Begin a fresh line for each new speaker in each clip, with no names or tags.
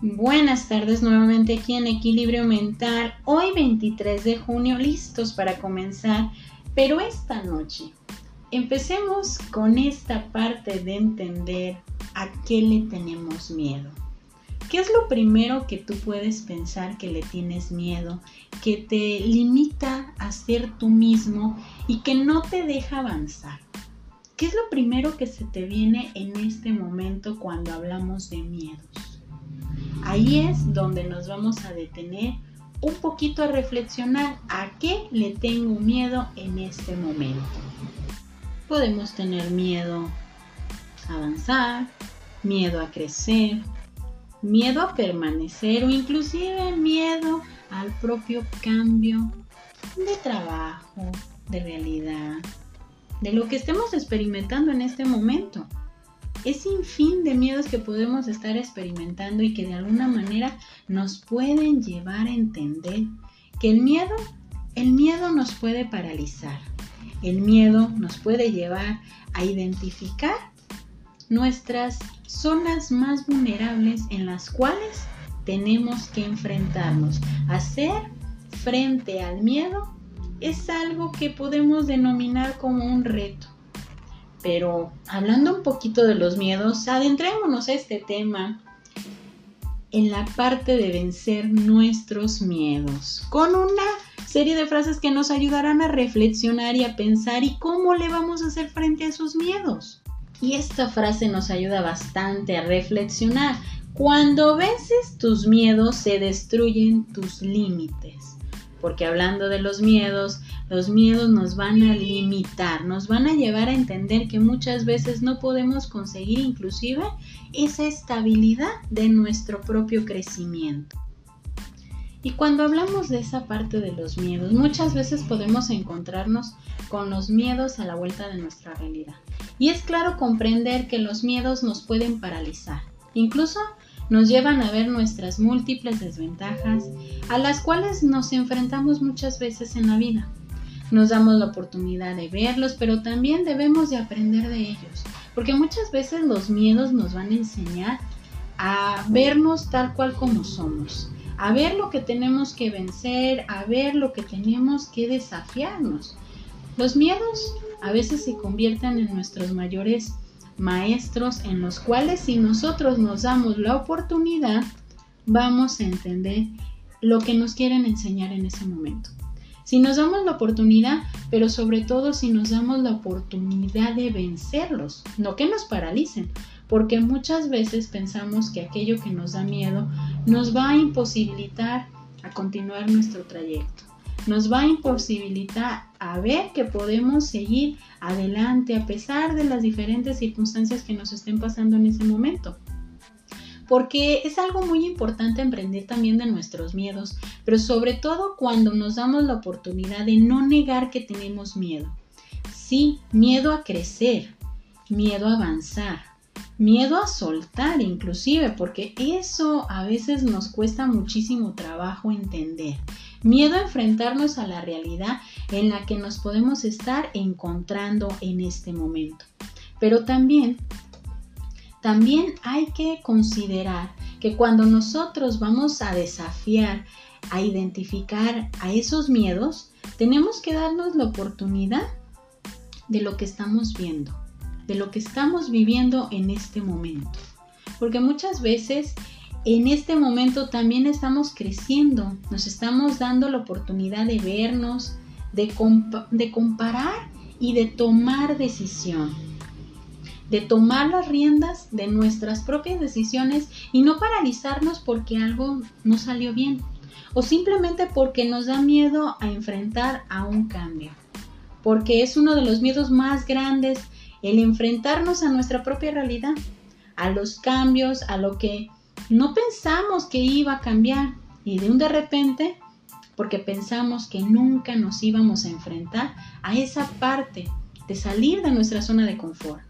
Buenas tardes nuevamente aquí en Equilibrio Mental. Hoy 23 de junio, listos para comenzar, pero esta noche empecemos con esta parte de entender a qué le tenemos miedo. ¿Qué es lo primero que tú puedes pensar que le tienes miedo, que te limita a ser tú mismo y que no te deja avanzar? ¿Qué es lo primero que se te viene en este momento cuando hablamos de miedos? Ahí es donde nos vamos a detener un poquito a reflexionar a qué le tengo miedo en este momento. Podemos tener miedo a avanzar, miedo a crecer, miedo a permanecer o inclusive miedo al propio cambio de trabajo, de realidad, de lo que estemos experimentando en este momento es sin fin de miedos que podemos estar experimentando y que de alguna manera nos pueden llevar a entender que el miedo, el miedo nos puede paralizar. El miedo nos puede llevar a identificar nuestras zonas más vulnerables en las cuales tenemos que enfrentarnos. Hacer frente al miedo es algo que podemos denominar como un reto pero hablando un poquito de los miedos, adentrémonos a este tema en la parte de vencer nuestros miedos, con una serie de frases que nos ayudarán a reflexionar y a pensar y cómo le vamos a hacer frente a esos miedos. Y esta frase nos ayuda bastante a reflexionar. Cuando vences tus miedos se destruyen tus límites. Porque hablando de los miedos, los miedos nos van a limitar, nos van a llevar a entender que muchas veces no podemos conseguir inclusive esa estabilidad de nuestro propio crecimiento. Y cuando hablamos de esa parte de los miedos, muchas veces podemos encontrarnos con los miedos a la vuelta de nuestra realidad. Y es claro comprender que los miedos nos pueden paralizar, incluso nos llevan a ver nuestras múltiples desventajas a las cuales nos enfrentamos muchas veces en la vida nos damos la oportunidad de verlos, pero también debemos de aprender de ellos, porque muchas veces los miedos nos van a enseñar a vernos tal cual como somos, a ver lo que tenemos que vencer, a ver lo que tenemos que desafiarnos. Los miedos a veces se convierten en nuestros mayores maestros en los cuales si nosotros nos damos la oportunidad, vamos a entender lo que nos quieren enseñar en ese momento. Si nos damos la oportunidad, pero sobre todo si nos damos la oportunidad de vencerlos, no que nos paralicen, porque muchas veces pensamos que aquello que nos da miedo nos va a imposibilitar a continuar nuestro trayecto, nos va a imposibilitar a ver que podemos seguir adelante a pesar de las diferentes circunstancias que nos estén pasando en ese momento porque es algo muy importante emprender también de nuestros miedos, pero sobre todo cuando nos damos la oportunidad de no negar que tenemos miedo. Sí, miedo a crecer, miedo a avanzar, miedo a soltar inclusive, porque eso a veces nos cuesta muchísimo trabajo entender. Miedo a enfrentarnos a la realidad en la que nos podemos estar encontrando en este momento. Pero también también hay que considerar que cuando nosotros vamos a desafiar, a identificar a esos miedos, tenemos que darnos la oportunidad de lo que estamos viendo, de lo que estamos viviendo en este momento. Porque muchas veces en este momento también estamos creciendo, nos estamos dando la oportunidad de vernos, de, comparar y de tomar decisión de tomar las riendas de nuestras propias decisiones y no paralizarnos porque algo no salió bien o simplemente porque nos da miedo a enfrentar a un cambio. Porque es uno de los miedos más grandes el enfrentarnos a nuestra propia realidad, a los cambios, a lo que no pensamos que iba a cambiar y de un de repente porque pensamos que nunca nos íbamos a enfrentar a esa parte de salir de nuestra zona de confort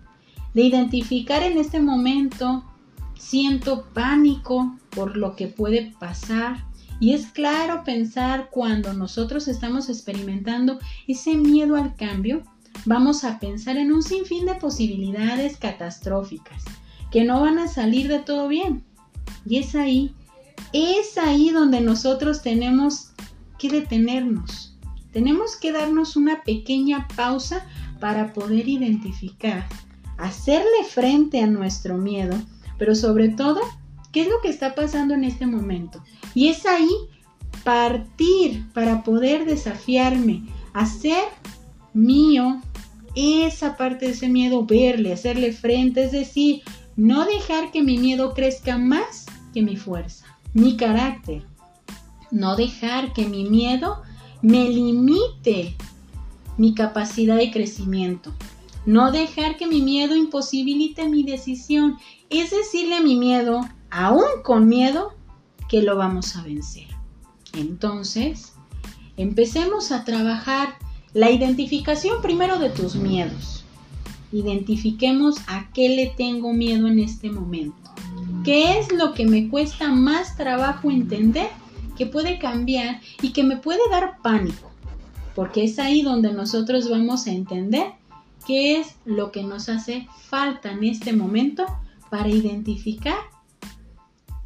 de identificar en este momento, siento pánico por lo que puede pasar. Y es claro pensar cuando nosotros estamos experimentando ese miedo al cambio, vamos a pensar en un sinfín de posibilidades catastróficas que no van a salir de todo bien. Y es ahí es ahí donde nosotros tenemos que detenernos. Tenemos que darnos una pequeña pausa para poder identificar, hacerle frente a nuestro miedo, pero sobre todo, ¿qué es lo que está pasando en este momento? Y es ahí partir para poder desafiarme, hacer mío esa parte de ese miedo, verle, hacerle frente, es decir, no dejar que mi miedo crezca más que mi fuerza, mi carácter, no dejar que mi miedo me limite mi capacidad de crecimiento, no dejar que mi miedo imposibilite mi decisión, es decirle a mi miedo, aún con miedo, que lo vamos a vencer. Entonces, empecemos a trabajar la identificación primero de tus miedos. Identifiquemos a qué le tengo miedo en este momento. ¿Qué es lo que me cuesta más trabajo entender que puede cambiar y que me puede dar pánico? Porque es ahí donde nosotros vamos a entender qué es lo que nos hace falta en este momento para identificar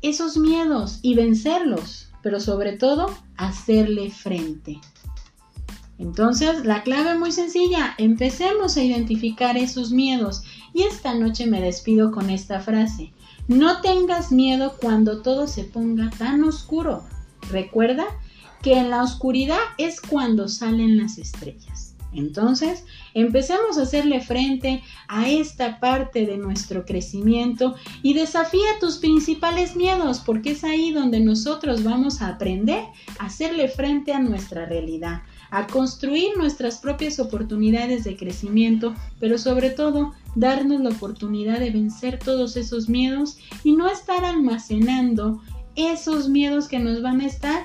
esos miedos y vencerlos, pero sobre todo hacerle frente. Entonces, la clave muy sencilla, empecemos a identificar esos miedos y esta noche me despido con esta frase. No tengas miedo cuando todo se ponga tan oscuro. Recuerda que en la oscuridad es cuando salen las estrellas. Entonces, empecemos a hacerle frente a esta parte de nuestro crecimiento y desafía tus principales miedos, porque es ahí donde nosotros vamos a aprender a hacerle frente a nuestra realidad, a construir nuestras propias oportunidades de crecimiento, pero sobre todo darnos la oportunidad de vencer todos esos miedos y no estar almacenando esos miedos que nos van a estar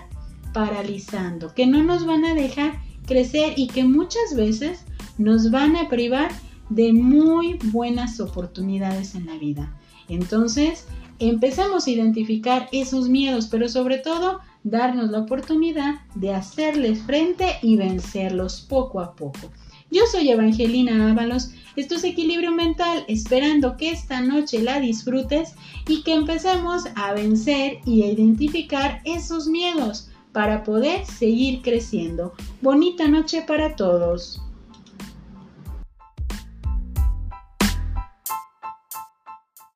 paralizando, que no nos van a dejar crecer y que muchas veces nos van a privar de muy buenas oportunidades en la vida. Entonces, empecemos a identificar esos miedos, pero sobre todo darnos la oportunidad de hacerles frente y vencerlos poco a poco. Yo soy Evangelina Ábalos, esto es Equilibrio Mental, esperando que esta noche la disfrutes y que empecemos a vencer y a identificar esos miedos para poder seguir creciendo. Bonita noche para todos.